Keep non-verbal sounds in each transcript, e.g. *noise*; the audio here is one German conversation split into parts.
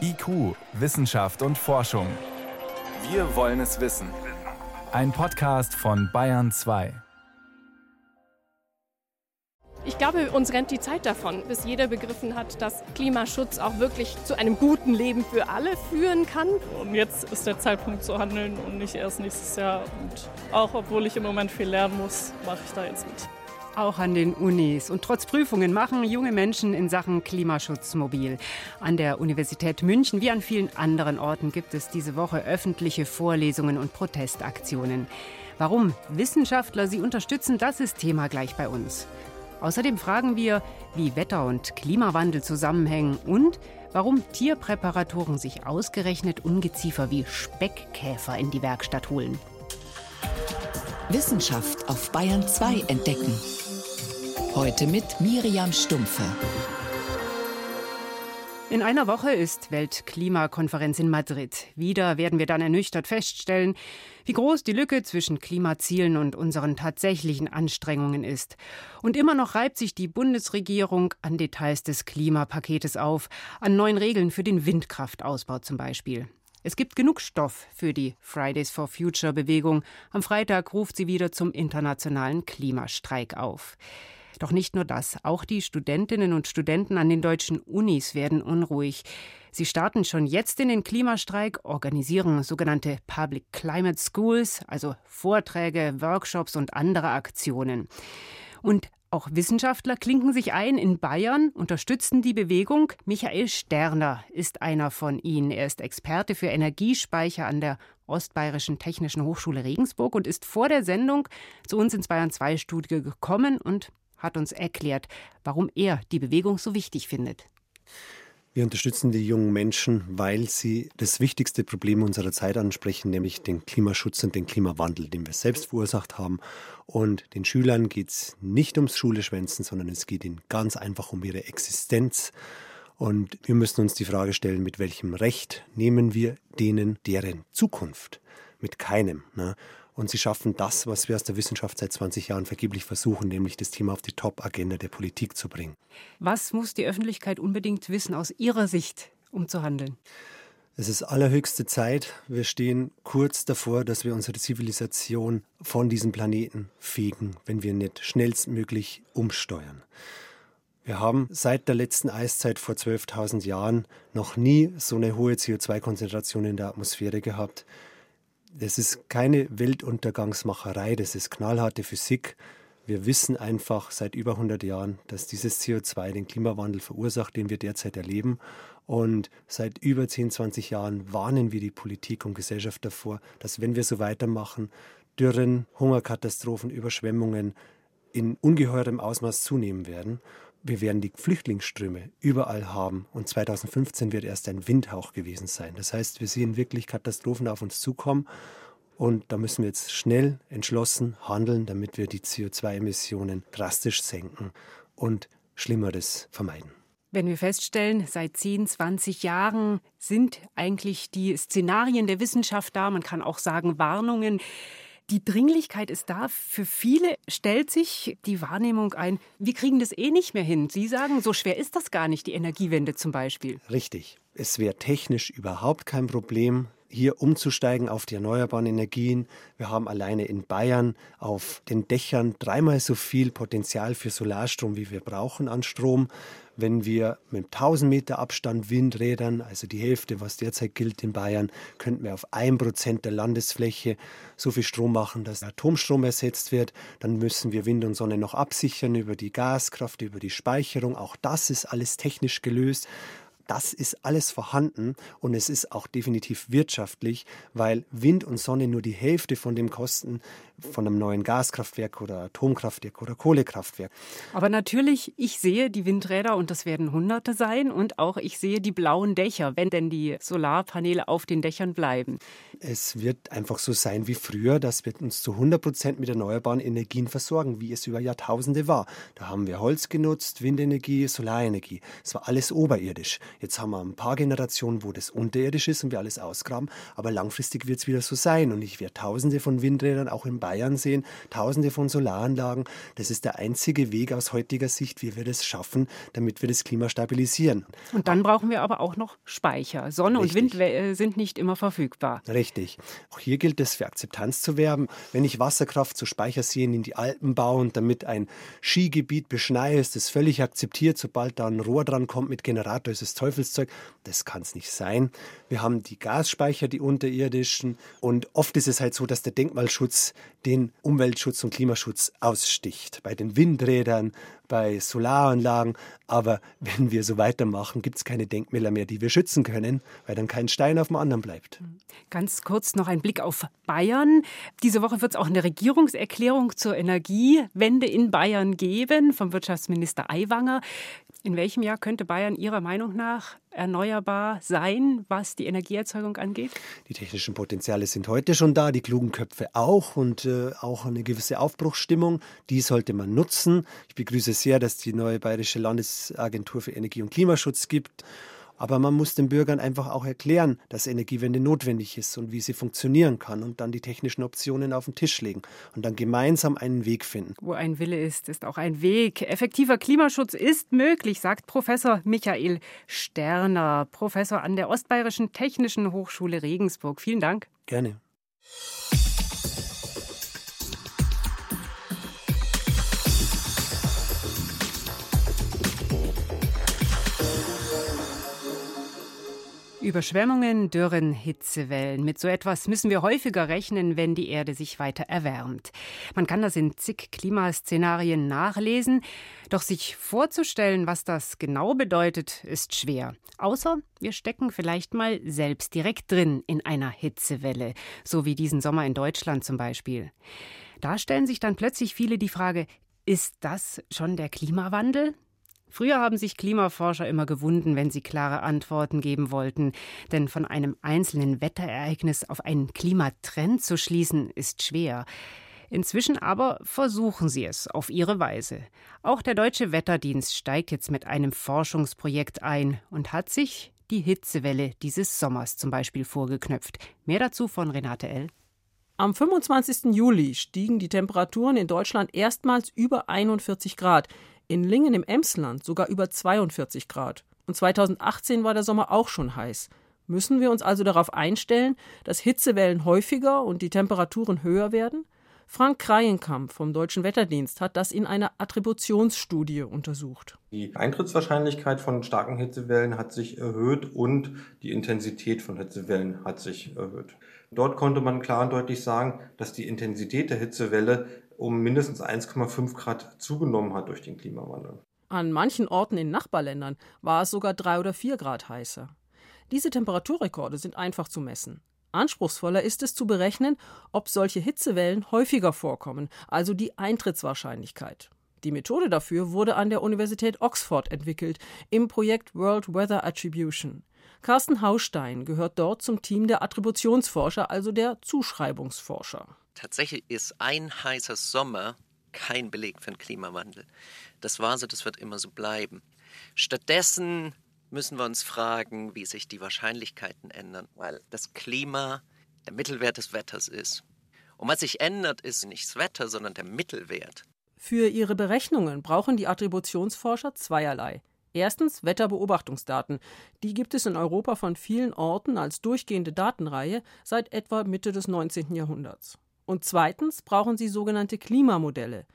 IQ, Wissenschaft und Forschung. Wir wollen es wissen. Ein Podcast von Bayern 2. Ich glaube, uns rennt die Zeit davon, bis jeder begriffen hat, dass Klimaschutz auch wirklich zu einem guten Leben für alle führen kann. Und jetzt ist der Zeitpunkt zu handeln und nicht erst nächstes Jahr. Und auch obwohl ich im Moment viel lernen muss, mache ich da jetzt mit. Auch an den Unis. Und trotz Prüfungen machen junge Menschen in Sachen Klimaschutz mobil. An der Universität München wie an vielen anderen Orten gibt es diese Woche öffentliche Vorlesungen und Protestaktionen. Warum Wissenschaftler sie unterstützen, das ist Thema gleich bei uns. Außerdem fragen wir, wie Wetter und Klimawandel zusammenhängen und warum Tierpräparatoren sich ausgerechnet Ungeziefer wie Speckkäfer in die Werkstatt holen. Wissenschaft auf Bayern 2 entdecken. Heute mit Miriam Stumpfe. In einer Woche ist Weltklimakonferenz in Madrid. Wieder werden wir dann ernüchtert feststellen, wie groß die Lücke zwischen Klimazielen und unseren tatsächlichen Anstrengungen ist. Und immer noch reibt sich die Bundesregierung an Details des Klimapaketes auf, an neuen Regeln für den Windkraftausbau zum Beispiel. Es gibt genug Stoff für die Fridays for Future Bewegung. Am Freitag ruft sie wieder zum internationalen Klimastreik auf. Doch nicht nur das, auch die Studentinnen und Studenten an den deutschen Unis werden unruhig. Sie starten schon jetzt in den Klimastreik, organisieren sogenannte Public Climate Schools, also Vorträge, Workshops und andere Aktionen. Und auch Wissenschaftler klinken sich ein in Bayern, unterstützen die Bewegung. Michael Sterner ist einer von ihnen. Er ist Experte für Energiespeicher an der Ostbayerischen Technischen Hochschule Regensburg und ist vor der Sendung zu uns ins Bayern 2 Studio gekommen und hat uns erklärt, warum er die Bewegung so wichtig findet. Wir unterstützen die jungen Menschen, weil sie das wichtigste Problem unserer Zeit ansprechen, nämlich den Klimaschutz und den Klimawandel, den wir selbst verursacht haben. Und den Schülern geht es nicht ums Schuleschwänzen, sondern es geht ihnen ganz einfach um ihre Existenz. Und wir müssen uns die Frage stellen, mit welchem Recht nehmen wir denen deren Zukunft? Mit keinem. Ne? Und sie schaffen das, was wir aus der Wissenschaft seit 20 Jahren vergeblich versuchen, nämlich das Thema auf die Top-Agenda der Politik zu bringen. Was muss die Öffentlichkeit unbedingt wissen aus Ihrer Sicht, um zu handeln? Es ist allerhöchste Zeit. Wir stehen kurz davor, dass wir unsere Zivilisation von diesem Planeten fegen, wenn wir nicht schnellstmöglich umsteuern. Wir haben seit der letzten Eiszeit vor 12.000 Jahren noch nie so eine hohe CO2-Konzentration in der Atmosphäre gehabt das ist keine Weltuntergangsmacherei, das ist knallharte Physik. Wir wissen einfach seit über 100 Jahren, dass dieses CO2 den Klimawandel verursacht, den wir derzeit erleben. Und seit über 10, 20 Jahren warnen wir die Politik und Gesellschaft davor, dass wenn wir so weitermachen, Dürren, Hungerkatastrophen, Überschwemmungen in ungeheurem Ausmaß zunehmen werden wir werden die Flüchtlingsströme überall haben und 2015 wird erst ein Windhauch gewesen sein. Das heißt, wir sehen wirklich Katastrophen auf uns zukommen und da müssen wir jetzt schnell, entschlossen handeln, damit wir die CO2-Emissionen drastisch senken und Schlimmeres vermeiden. Wenn wir feststellen, seit 10, 20 Jahren sind eigentlich die Szenarien der Wissenschaft da, man kann auch sagen Warnungen, die Dringlichkeit ist da. Für viele stellt sich die Wahrnehmung ein, wir kriegen das eh nicht mehr hin. Sie sagen, so schwer ist das gar nicht, die Energiewende zum Beispiel. Richtig. Es wäre technisch überhaupt kein Problem, hier umzusteigen auf die erneuerbaren Energien. Wir haben alleine in Bayern auf den Dächern dreimal so viel Potenzial für Solarstrom, wie wir brauchen an Strom wenn wir mit 1000 Meter Abstand Windrädern, also die Hälfte, was derzeit gilt in Bayern, könnten wir auf 1% der Landesfläche so viel Strom machen, dass Atomstrom ersetzt wird. Dann müssen wir Wind und Sonne noch absichern über die Gaskraft, über die Speicherung. Auch das ist alles technisch gelöst. Das ist alles vorhanden und es ist auch definitiv wirtschaftlich, weil Wind und Sonne nur die Hälfte von dem kosten von einem neuen Gaskraftwerk oder Atomkraftwerk oder Kohlekraftwerk. Aber natürlich, ich sehe die Windräder und das werden Hunderte sein und auch ich sehe die blauen Dächer, wenn denn die Solarpaneele auf den Dächern bleiben. Es wird einfach so sein wie früher, dass wir uns zu 100 Prozent mit erneuerbaren Energien versorgen, wie es über Jahrtausende war. Da haben wir Holz genutzt, Windenergie, Solarenergie. Es war alles oberirdisch. Jetzt haben wir ein paar Generationen, wo das unterirdisch ist und wir alles ausgraben, aber langfristig wird es wieder so sein und ich werde tausende von Windrädern auch in Bayern sehen, tausende von Solaranlagen. Das ist der einzige Weg aus heutiger Sicht, wie wir das schaffen, damit wir das Klima stabilisieren. Und dann brauchen wir aber auch noch Speicher. Sonne Richtig. und Wind äh, sind nicht immer verfügbar. Richtig. Auch hier gilt es, für Akzeptanz zu werben. Wenn ich Wasserkraft zu Speicherseen in die Alpen baue und damit ein Skigebiet beschneie, ist das völlig akzeptiert. Sobald da ein Rohr dran kommt mit Generator, ist es Teufelszeug. Das kann es nicht sein. Wir haben die Gasspeicher, die unterirdischen. Und oft ist es halt so, dass der Denkmalschutz den Umweltschutz und Klimaschutz aussticht. Bei den Windrädern, bei Solaranlagen. Aber wenn wir so weitermachen, gibt es keine Denkmäler mehr, die wir schützen können, weil dann kein Stein auf dem anderen bleibt. Ganz kurz noch ein Blick auf Bayern. Diese Woche wird es auch eine Regierungserklärung zur Energiewende in Bayern geben vom Wirtschaftsminister Aiwanger. In welchem Jahr könnte Bayern Ihrer Meinung nach erneuerbar sein, was die Energieerzeugung angeht? Die technischen Potenziale sind heute schon da, die klugen Köpfe auch und äh, auch eine gewisse Aufbruchsstimmung. Die sollte man nutzen. Ich begrüße sehr, dass die neue Bayerische Landesagentur für Energie und Klimaschutz gibt. Aber man muss den Bürgern einfach auch erklären, dass Energiewende notwendig ist und wie sie funktionieren kann und dann die technischen Optionen auf den Tisch legen und dann gemeinsam einen Weg finden. Wo ein Wille ist, ist auch ein Weg. Effektiver Klimaschutz ist möglich, sagt Professor Michael Sterner, Professor an der Ostbayerischen Technischen Hochschule Regensburg. Vielen Dank. Gerne. Überschwemmungen, Dürren, Hitzewellen. Mit so etwas müssen wir häufiger rechnen, wenn die Erde sich weiter erwärmt. Man kann das in zig Klimaszenarien nachlesen, doch sich vorzustellen, was das genau bedeutet, ist schwer. Außer wir stecken vielleicht mal selbst direkt drin in einer Hitzewelle, so wie diesen Sommer in Deutschland zum Beispiel. Da stellen sich dann plötzlich viele die Frage, ist das schon der Klimawandel? Früher haben sich Klimaforscher immer gewunden, wenn sie klare Antworten geben wollten, denn von einem einzelnen Wetterereignis auf einen Klimatrend zu schließen, ist schwer. Inzwischen aber versuchen sie es auf ihre Weise. Auch der Deutsche Wetterdienst steigt jetzt mit einem Forschungsprojekt ein und hat sich die Hitzewelle dieses Sommers zum Beispiel vorgeknöpft. Mehr dazu von Renate L. Am 25. Juli stiegen die Temperaturen in Deutschland erstmals über 41 Grad in Lingen im Emsland sogar über 42 Grad. Und 2018 war der Sommer auch schon heiß. Müssen wir uns also darauf einstellen, dass Hitzewellen häufiger und die Temperaturen höher werden? Frank Kreienkamp vom Deutschen Wetterdienst hat das in einer Attributionsstudie untersucht. Die Eintrittswahrscheinlichkeit von starken Hitzewellen hat sich erhöht und die Intensität von Hitzewellen hat sich erhöht. Dort konnte man klar und deutlich sagen, dass die Intensität der Hitzewelle um mindestens 1,5 Grad zugenommen hat durch den Klimawandel. An manchen Orten in Nachbarländern war es sogar drei oder vier Grad heißer. Diese Temperaturrekorde sind einfach zu messen. Anspruchsvoller ist es zu berechnen, ob solche Hitzewellen häufiger vorkommen, also die Eintrittswahrscheinlichkeit. Die Methode dafür wurde an der Universität Oxford entwickelt, im Projekt World Weather Attribution. Carsten Haustein gehört dort zum Team der Attributionsforscher, also der Zuschreibungsforscher. Tatsächlich ist ein heißer Sommer kein Beleg für den Klimawandel. Das war so, das wird immer so bleiben. Stattdessen müssen wir uns fragen, wie sich die Wahrscheinlichkeiten ändern, weil das Klima der Mittelwert des Wetters ist. Und was sich ändert, ist nicht das Wetter, sondern der Mittelwert. Für ihre Berechnungen brauchen die Attributionsforscher zweierlei. Erstens Wetterbeobachtungsdaten. Die gibt es in Europa von vielen Orten als durchgehende Datenreihe seit etwa Mitte des 19. Jahrhunderts. Und zweitens brauchen sie sogenannte Klimamodelle.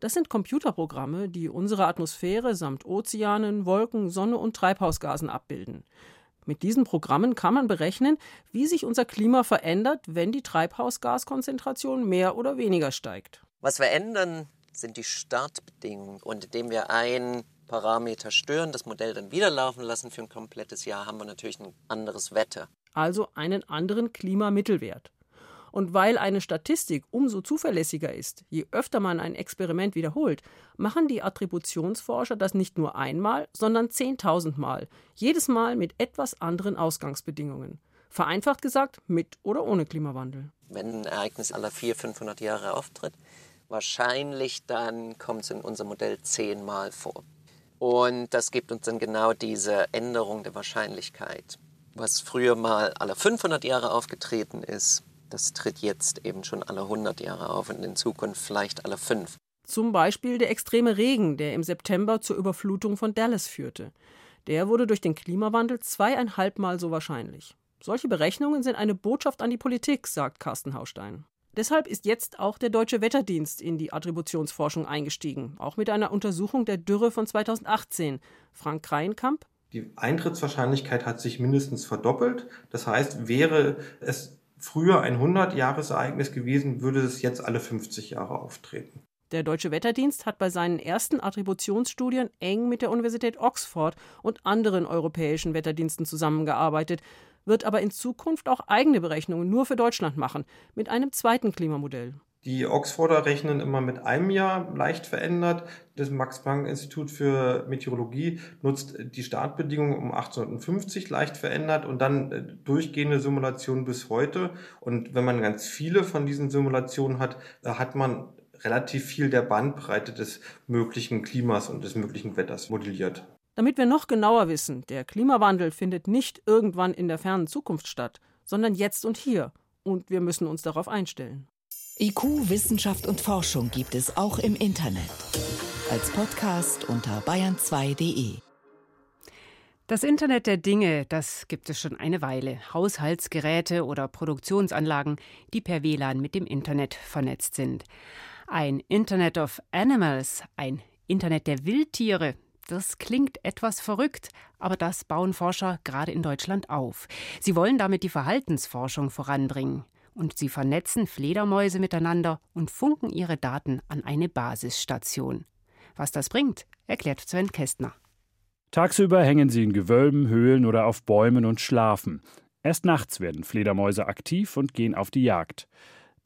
Das sind Computerprogramme, die unsere Atmosphäre samt Ozeanen, Wolken, Sonne und Treibhausgasen abbilden. Mit diesen Programmen kann man berechnen, wie sich unser Klima verändert, wenn die Treibhausgaskonzentration mehr oder weniger steigt. Was wir ändern, sind die Startbedingungen. Und indem wir ein Parameter stören, das Modell dann wieder laufen lassen für ein komplettes Jahr, haben wir natürlich ein anderes Wetter. Also einen anderen Klimamittelwert. Und weil eine Statistik umso zuverlässiger ist, je öfter man ein Experiment wiederholt, machen die Attributionsforscher das nicht nur einmal, sondern zehntausendmal, jedes Mal mit etwas anderen Ausgangsbedingungen. Vereinfacht gesagt, mit oder ohne Klimawandel. Wenn ein Ereignis aller 400, 500 Jahre auftritt, wahrscheinlich dann kommt es in unserem Modell zehnmal vor. Und das gibt uns dann genau diese Änderung der Wahrscheinlichkeit. Was früher mal alle 500 Jahre aufgetreten ist, das tritt jetzt eben schon alle 100 Jahre auf und in Zukunft vielleicht alle fünf. Zum Beispiel der extreme Regen, der im September zur Überflutung von Dallas führte. Der wurde durch den Klimawandel zweieinhalbmal so wahrscheinlich. Solche Berechnungen sind eine Botschaft an die Politik, sagt Carsten Haustein. Deshalb ist jetzt auch der Deutsche Wetterdienst in die Attributionsforschung eingestiegen, auch mit einer Untersuchung der Dürre von 2018. Frank Kreienkamp. Die Eintrittswahrscheinlichkeit hat sich mindestens verdoppelt. Das heißt, wäre es früher ein 100-Jahres-Ereignis gewesen, würde es jetzt alle 50 Jahre auftreten. Der Deutsche Wetterdienst hat bei seinen ersten Attributionsstudien eng mit der Universität Oxford und anderen europäischen Wetterdiensten zusammengearbeitet, wird aber in Zukunft auch eigene Berechnungen nur für Deutschland machen, mit einem zweiten Klimamodell. Die Oxforder rechnen immer mit einem Jahr leicht verändert. Das Max-Planck-Institut für Meteorologie nutzt die Startbedingungen um 1850 leicht verändert und dann äh, durchgehende Simulationen bis heute. Und wenn man ganz viele von diesen Simulationen hat, hat man relativ viel der Bandbreite des möglichen Klimas und des möglichen Wetters modelliert. Damit wir noch genauer wissen, der Klimawandel findet nicht irgendwann in der fernen Zukunft statt, sondern jetzt und hier. Und wir müssen uns darauf einstellen. IQ, Wissenschaft und Forschung gibt es auch im Internet. Als Podcast unter bayern2.de. Das Internet der Dinge, das gibt es schon eine Weile. Haushaltsgeräte oder Produktionsanlagen, die per WLAN mit dem Internet vernetzt sind. Ein Internet of Animals, ein Internet der Wildtiere, das klingt etwas verrückt, aber das bauen Forscher gerade in Deutschland auf. Sie wollen damit die Verhaltensforschung voranbringen. Und sie vernetzen Fledermäuse miteinander und funken ihre Daten an eine Basisstation. Was das bringt, erklärt Sven Kästner. Tagsüber hängen sie in Gewölben, Höhlen oder auf Bäumen und schlafen. Erst nachts werden Fledermäuse aktiv und gehen auf die Jagd.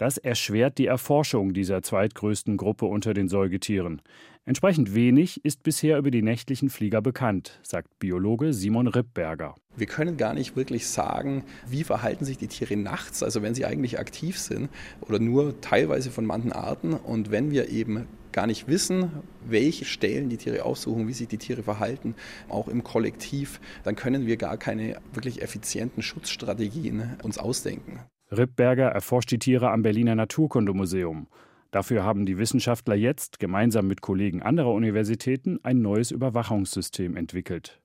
Das erschwert die Erforschung dieser zweitgrößten Gruppe unter den Säugetieren. Entsprechend wenig ist bisher über die nächtlichen Flieger bekannt, sagt Biologe Simon Rippberger. Wir können gar nicht wirklich sagen, wie verhalten sich die Tiere nachts, also wenn sie eigentlich aktiv sind oder nur teilweise von manchen Arten. Und wenn wir eben gar nicht wissen, welche Stellen die Tiere aufsuchen, wie sich die Tiere verhalten, auch im Kollektiv, dann können wir gar keine wirklich effizienten Schutzstrategien uns ausdenken. Rippberger erforscht die Tiere am Berliner Naturkundemuseum. Dafür haben die Wissenschaftler jetzt gemeinsam mit Kollegen anderer Universitäten ein neues Überwachungssystem entwickelt.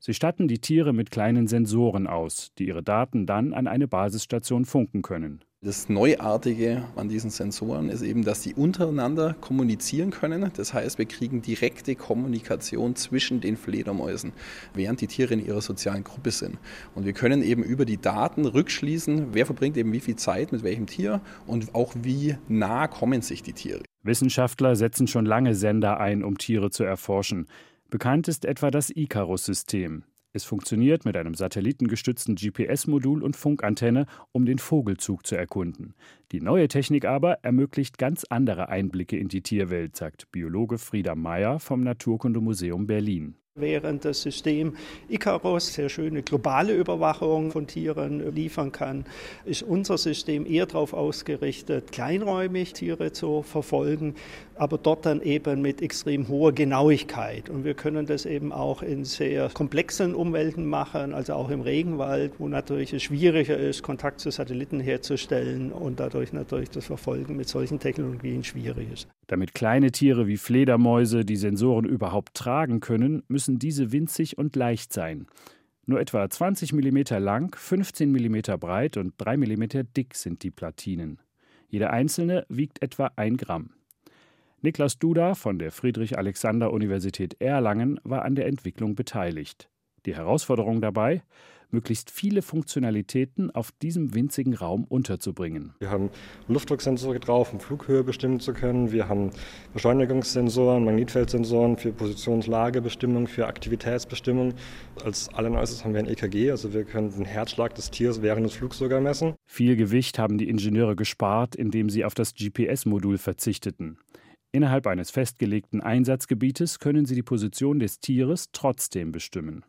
Sie statten die Tiere mit kleinen Sensoren aus, die ihre Daten dann an eine Basisstation funken können. Das Neuartige an diesen Sensoren ist eben, dass sie untereinander kommunizieren können. Das heißt, wir kriegen direkte Kommunikation zwischen den Fledermäusen, während die Tiere in ihrer sozialen Gruppe sind. Und wir können eben über die Daten rückschließen, wer verbringt eben wie viel Zeit mit welchem Tier und auch wie nah kommen sich die Tiere. Wissenschaftler setzen schon lange Sender ein, um Tiere zu erforschen. Bekannt ist etwa das Icarus-System. Es funktioniert mit einem satellitengestützten GPS-Modul und Funkantenne, um den Vogelzug zu erkunden. Die neue Technik aber ermöglicht ganz andere Einblicke in die Tierwelt, sagt Biologe Frieda Meyer vom Naturkundemuseum Berlin. Während das System Icarus sehr schöne globale Überwachung von Tieren liefern kann, ist unser System eher darauf ausgerichtet, kleinräumig Tiere zu verfolgen, aber dort dann eben mit extrem hoher Genauigkeit. Und wir können das eben auch in sehr komplexen Umwelten machen, also auch im Regenwald, wo natürlich es schwieriger ist, Kontakt zu Satelliten herzustellen und dadurch natürlich das Verfolgen mit solchen Technologien schwierig ist. Damit kleine Tiere wie Fledermäuse die Sensoren überhaupt tragen können, müssen diese winzig und leicht sein. Nur etwa 20 mm lang, 15 mm breit und 3 mm dick sind die Platinen. Jede einzelne wiegt etwa ein Gramm. Niklas Duda von der Friedrich-Alexander-Universität Erlangen war an der Entwicklung beteiligt. Die Herausforderung dabei? Möglichst viele Funktionalitäten auf diesem winzigen Raum unterzubringen. Wir haben Luftdrucksensoren drauf, um Flughöhe bestimmen zu können. Wir haben Beschleunigungssensoren, Magnetfeldsensoren für Positionslagebestimmung, für Aktivitätsbestimmung. Als allerneuestes haben wir ein EKG, also wir können den Herzschlag des Tiers während des Flugs sogar messen. Viel Gewicht haben die Ingenieure gespart, indem sie auf das GPS-Modul verzichteten. Innerhalb eines festgelegten Einsatzgebietes können sie die Position des Tieres trotzdem bestimmen.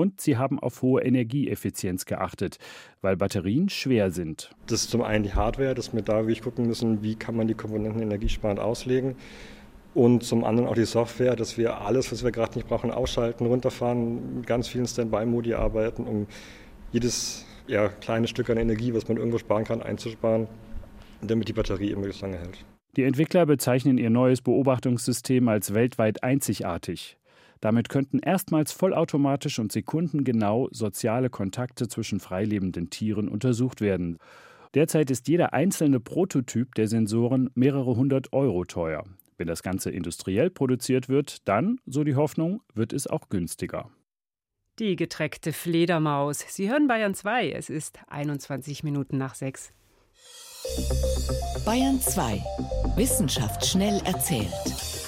Und sie haben auf hohe Energieeffizienz geachtet, weil Batterien schwer sind. Das ist zum einen die Hardware, dass wir da wirklich gucken müssen, wie kann man die Komponenten energiesparend auslegen. Und zum anderen auch die Software, dass wir alles, was wir gerade nicht brauchen, ausschalten, runterfahren, mit ganz vielen Standby-Modi arbeiten, um jedes ja, kleine Stück an Energie, was man irgendwo sparen kann, einzusparen, damit die Batterie immer lange hält. Die Entwickler bezeichnen ihr neues Beobachtungssystem als weltweit einzigartig. Damit könnten erstmals vollautomatisch und sekundengenau soziale Kontakte zwischen freilebenden Tieren untersucht werden. Derzeit ist jeder einzelne Prototyp der Sensoren mehrere hundert Euro teuer. Wenn das Ganze industriell produziert wird, dann, so die Hoffnung, wird es auch günstiger. Die getreckte Fledermaus. Sie hören Bayern 2. Es ist 21 Minuten nach 6. Bayern 2. Wissenschaft schnell erzählt.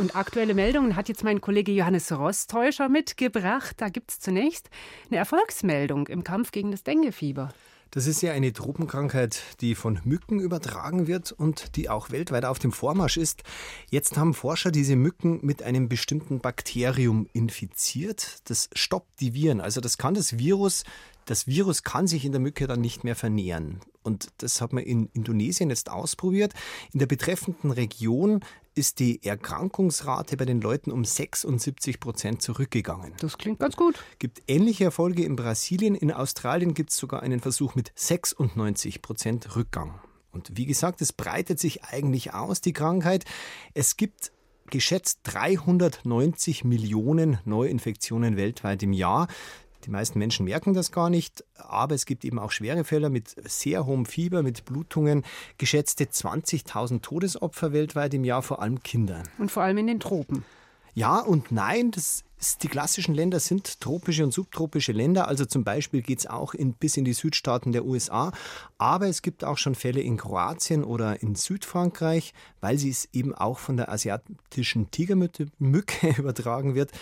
Und aktuelle Meldungen hat jetzt mein Kollege Johannes Rostäuscher mitgebracht. Da gibt es zunächst eine Erfolgsmeldung im Kampf gegen das Denguefieber. Das ist ja eine Tropenkrankheit, die von Mücken übertragen wird und die auch weltweit auf dem Vormarsch ist. Jetzt haben Forscher diese Mücken mit einem bestimmten Bakterium infiziert. Das stoppt die Viren. Also das kann das Virus, das Virus kann sich in der Mücke dann nicht mehr vermehren. Und das hat man in Indonesien jetzt ausprobiert. In der betreffenden Region ist die Erkrankungsrate bei den Leuten um 76 Prozent zurückgegangen. Das klingt ganz gut. Gibt ähnliche Erfolge in Brasilien. In Australien gibt es sogar einen Versuch mit 96 Prozent Rückgang. Und wie gesagt, es breitet sich eigentlich aus, die Krankheit. Es gibt geschätzt 390 Millionen Neuinfektionen weltweit im Jahr. Die meisten Menschen merken das gar nicht, aber es gibt eben auch schwere Fälle mit sehr hohem Fieber, mit Blutungen. Geschätzte 20.000 Todesopfer weltweit im Jahr, vor allem Kinder. Und vor allem in den Tropen. Ja und nein, das die klassischen Länder sind tropische und subtropische Länder. Also zum Beispiel geht es auch in, bis in die Südstaaten der USA. Aber es gibt auch schon Fälle in Kroatien oder in Südfrankreich, weil sie es eben auch von der asiatischen Tigermücke *laughs* übertragen wird.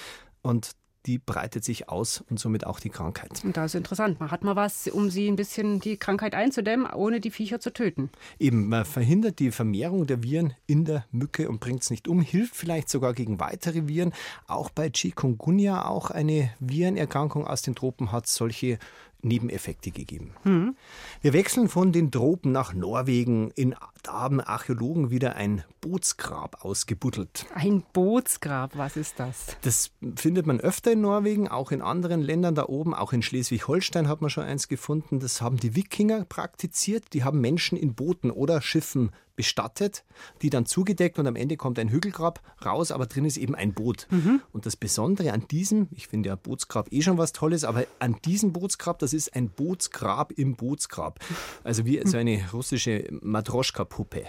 Und die breitet sich aus und somit auch die Krankheit. Und das ist interessant. Man hat mal was, um sie ein bisschen die Krankheit einzudämmen, ohne die Viecher zu töten. Eben, man verhindert die Vermehrung der Viren in der Mücke und bringt es nicht um, hilft vielleicht sogar gegen weitere Viren. Auch bei Chikungunya, auch eine Virenerkrankung aus den Tropen, hat solche Nebeneffekte gegeben. Mhm. Wir wechseln von den Tropen nach Norwegen. In, da haben Archäologen wieder ein Bootsgrab ausgebuddelt. Ein Bootsgrab, was ist das? Das findet man öfter in Norwegen, auch in anderen Ländern da oben. Auch in Schleswig-Holstein hat man schon eins gefunden. Das haben die Wikinger praktiziert. Die haben Menschen in Booten oder Schiffen bestattet, die dann zugedeckt und am Ende kommt ein Hügelgrab raus, aber drin ist eben ein Boot. Mhm. Und das Besondere an diesem, ich finde ja Bootsgrab eh schon was Tolles, aber an diesem Bootsgrab, das ist ein Bootsgrab im Bootsgrab. Also wie so eine russische Matroschka-Puppe.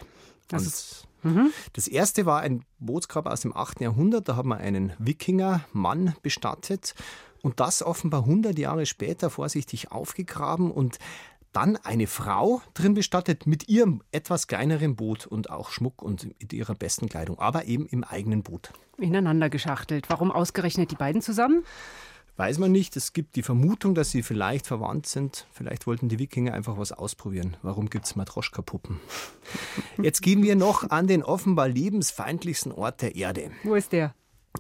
Das, mhm. das erste war ein Bootsgrab aus dem 8. Jahrhundert, da hat man einen Wikinger-Mann bestattet und das offenbar 100 Jahre später vorsichtig aufgegraben und dann eine Frau drin bestattet mit ihrem etwas kleineren Boot und auch Schmuck und mit ihrer besten Kleidung, aber eben im eigenen Boot. Ineinander geschachtelt. Warum ausgerechnet die beiden zusammen? Weiß man nicht. Es gibt die Vermutung, dass sie vielleicht verwandt sind. Vielleicht wollten die Wikinger einfach was ausprobieren. Warum gibt es Matroschka-Puppen? *laughs* Jetzt gehen wir noch an den offenbar lebensfeindlichsten Ort der Erde. Wo ist der?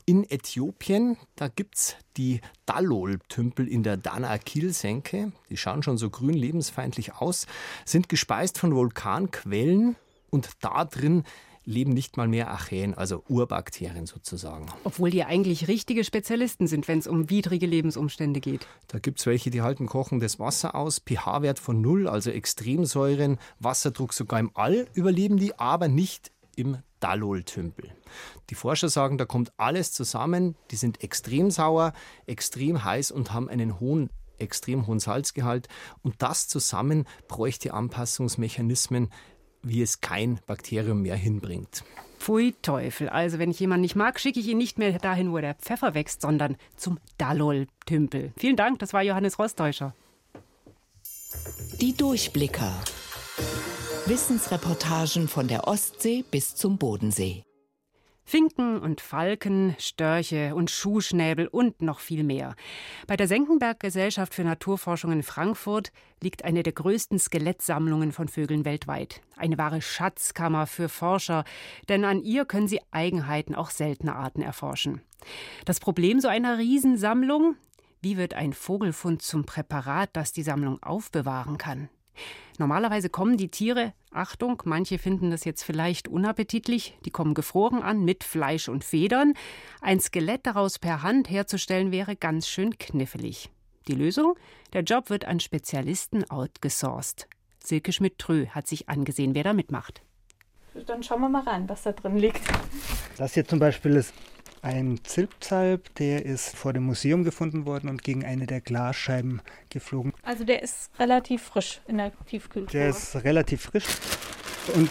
In Äthiopien, da gibt es die Dalol-Tümpel in der Danakil-Senke. Die schauen schon so grün lebensfeindlich aus, sind gespeist von Vulkanquellen und da drin leben nicht mal mehr Archäen, also Urbakterien sozusagen. Obwohl die eigentlich richtige Spezialisten sind, wenn es um widrige Lebensumstände geht. Da gibt es welche, die halten kochendes Wasser aus, pH-Wert von null, also Extremsäuren, Wasserdruck sogar im All überleben die, aber nicht im Dalol-Tümpel. Die Forscher sagen, da kommt alles zusammen. Die sind extrem sauer, extrem heiß und haben einen hohen extrem hohen Salzgehalt und das zusammen bräuchte Anpassungsmechanismen, wie es kein Bakterium mehr hinbringt. Pfui Teufel. Also, wenn ich jemanden nicht mag, schicke ich ihn nicht mehr dahin, wo der Pfeffer wächst, sondern zum Dalol-Tümpel. Vielen Dank, das war Johannes Rostäuscher. Die Durchblicker. Wissensreportagen von der Ostsee bis zum Bodensee. Finken und Falken, Störche und Schuhschnäbel und noch viel mehr. Bei der Senckenberg Gesellschaft für Naturforschung in Frankfurt liegt eine der größten Skelettsammlungen von Vögeln weltweit. Eine wahre Schatzkammer für Forscher, denn an ihr können sie Eigenheiten auch seltener Arten erforschen. Das Problem so einer Riesensammlung? Wie wird ein Vogelfund zum Präparat, das die Sammlung aufbewahren kann? Normalerweise kommen die Tiere, Achtung, manche finden das jetzt vielleicht unappetitlich, die kommen gefroren an mit Fleisch und Federn. Ein Skelett daraus per Hand herzustellen wäre ganz schön knifflig. Die Lösung? Der Job wird an Spezialisten outgesourced. Silke Schmidt-Trö hat sich angesehen, wer da mitmacht. Dann schauen wir mal rein, was da drin liegt. Das hier zum Beispiel ist ein Zilpzalp, der ist vor dem Museum gefunden worden und gegen eine der Glasscheiben geflogen. Also der ist relativ frisch in der Tiefkühltruhe. Der ist relativ frisch. Und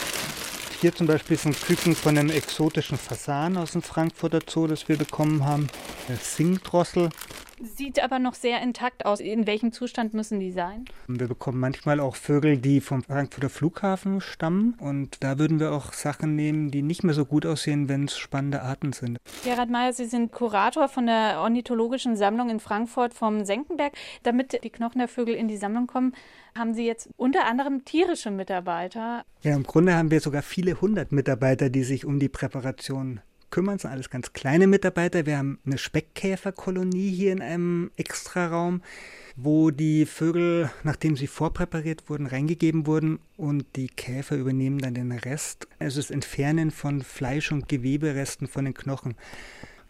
hier zum Beispiel ist ein Küken von einem exotischen Fasan aus dem Frankfurter Zoo, das wir bekommen haben. Der Singdrossel. Sieht aber noch sehr intakt aus. In welchem Zustand müssen die sein? Wir bekommen manchmal auch Vögel, die vom Frankfurter Flughafen stammen. Und da würden wir auch Sachen nehmen, die nicht mehr so gut aussehen, wenn es spannende Arten sind. Gerhard Meyer, Sie sind Kurator von der Ornithologischen Sammlung in Frankfurt vom Senckenberg. Damit die Knochen der Vögel in die Sammlung kommen, haben Sie jetzt unter anderem tierische Mitarbeiter. Ja, im Grunde haben wir sogar viele hundert Mitarbeiter, die sich um die Präparation kümmern. Sind alles ganz kleine Mitarbeiter. Wir haben eine Speckkäferkolonie hier in einem Extraraum, wo die Vögel, nachdem sie vorpräpariert wurden, reingegeben wurden und die Käfer übernehmen dann den Rest. Also das Entfernen von Fleisch- und Geweberesten von den Knochen.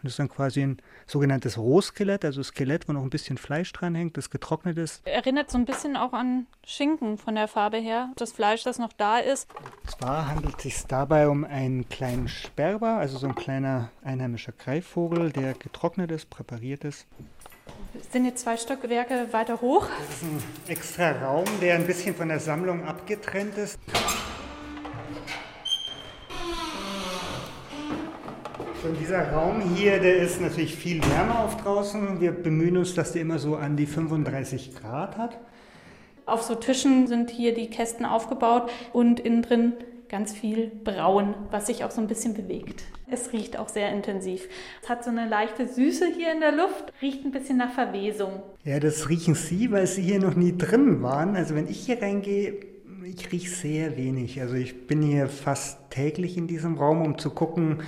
Das ist dann quasi ein sogenanntes Rohskelett, also Skelett, wo noch ein bisschen Fleisch dran hängt, das getrocknet ist. Erinnert so ein bisschen auch an Schinken von der Farbe her, das Fleisch, das noch da ist. Zwar handelt es sich dabei um einen kleinen Sperber, also so ein kleiner einheimischer Greifvogel, der getrocknet ist, präpariert ist. Wir sind jetzt zwei Stockwerke weiter hoch. Das ist ein extra Raum, der ein bisschen von der Sammlung abgetrennt ist. Und dieser Raum hier, der ist natürlich viel wärmer auf draußen. Wir bemühen uns, dass der immer so an die 35 Grad hat. Auf so Tischen sind hier die Kästen aufgebaut und innen drin ganz viel Braun, was sich auch so ein bisschen bewegt. Es riecht auch sehr intensiv. Es hat so eine leichte Süße hier in der Luft, riecht ein bisschen nach Verwesung. Ja, das riechen Sie, weil Sie hier noch nie drin waren. Also wenn ich hier reingehe, ich rieche sehr wenig. Also ich bin hier fast täglich in diesem Raum, um zu gucken,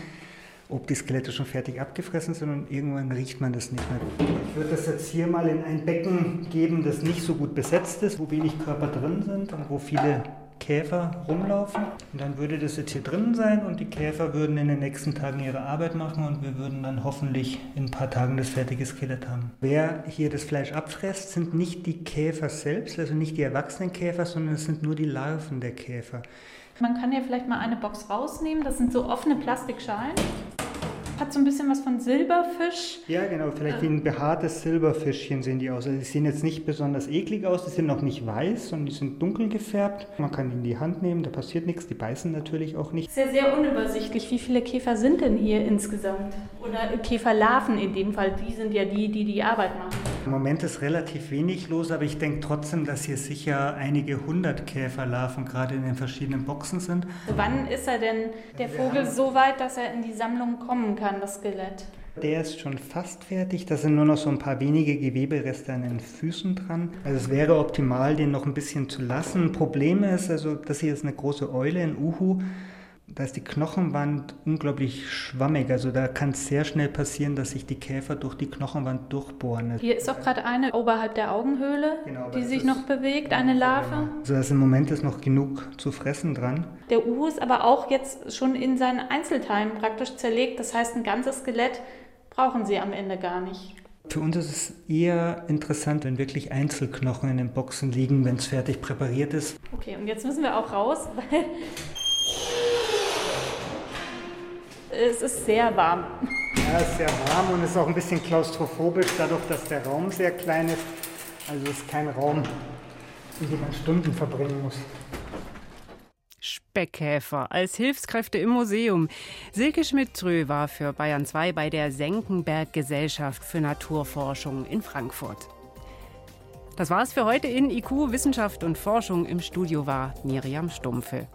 ob die Skelette schon fertig abgefressen sind und irgendwann riecht man das nicht mehr. Ich würde das jetzt hier mal in ein Becken geben, das nicht so gut besetzt ist, wo wenig Körper drin sind und wo viele Käfer rumlaufen. Und dann würde das jetzt hier drin sein und die Käfer würden in den nächsten Tagen ihre Arbeit machen und wir würden dann hoffentlich in ein paar Tagen das fertige Skelett haben. Wer hier das Fleisch abfresst, sind nicht die Käfer selbst, also nicht die erwachsenen Käfer, sondern es sind nur die Larven der Käfer. Man kann ja vielleicht mal eine Box rausnehmen. Das sind so offene Plastikschalen. Hat so ein bisschen was von Silberfisch. Ja, genau. Vielleicht wie ein behaartes Silberfischchen sehen die aus. Also die sehen jetzt nicht besonders eklig aus. Die sind noch nicht weiß, sondern die sind dunkel gefärbt. Man kann die in die Hand nehmen, da passiert nichts. Die beißen natürlich auch nicht. Sehr, sehr unübersichtlich. Wie viele Käfer sind denn hier insgesamt? Oder Käferlarven in dem Fall. Die sind ja die, die die Arbeit machen. Im Moment ist relativ wenig los, aber ich denke trotzdem, dass hier sicher einige hundert Käferlarven gerade in den verschiedenen Boxen sind. Wann ist er denn, der Vogel, so weit, dass er in die Sammlung kommen kann, das Skelett? Der ist schon fast fertig. Da sind nur noch so ein paar wenige Gewebereste an den Füßen dran. Also es wäre optimal, den noch ein bisschen zu lassen. Problem ist, also das hier ist eine große Eule, ein Uhu. Da ist die Knochenwand unglaublich schwammig. Also da kann es sehr schnell passieren, dass sich die Käfer durch die Knochenwand durchbohren. Hier ist auch gerade eine oberhalb der Augenhöhle, genau, die sich noch bewegt, eine Larve. Also da ist im Moment ist noch genug zu fressen dran. Der Uhu ist aber auch jetzt schon in seinen Einzelteilen praktisch zerlegt. Das heißt, ein ganzes Skelett brauchen sie am Ende gar nicht. Für uns ist es eher interessant, wenn wirklich Einzelknochen in den Boxen liegen, wenn es fertig präpariert ist. Okay, und jetzt müssen wir auch raus, *laughs* weil es ist sehr warm. Ja, es ist sehr warm und es ist auch ein bisschen klaustrophobisch, dadurch, dass der Raum sehr klein ist. Also es ist kein Raum, in dem man Stunden verbringen muss. Speckkäfer als Hilfskräfte im Museum. Silke Schmidt-Trö war für Bayern 2 bei der Senckenberg Gesellschaft für Naturforschung in Frankfurt. Das war's für heute in IQ Wissenschaft und Forschung. Im Studio war Miriam Stumpfe.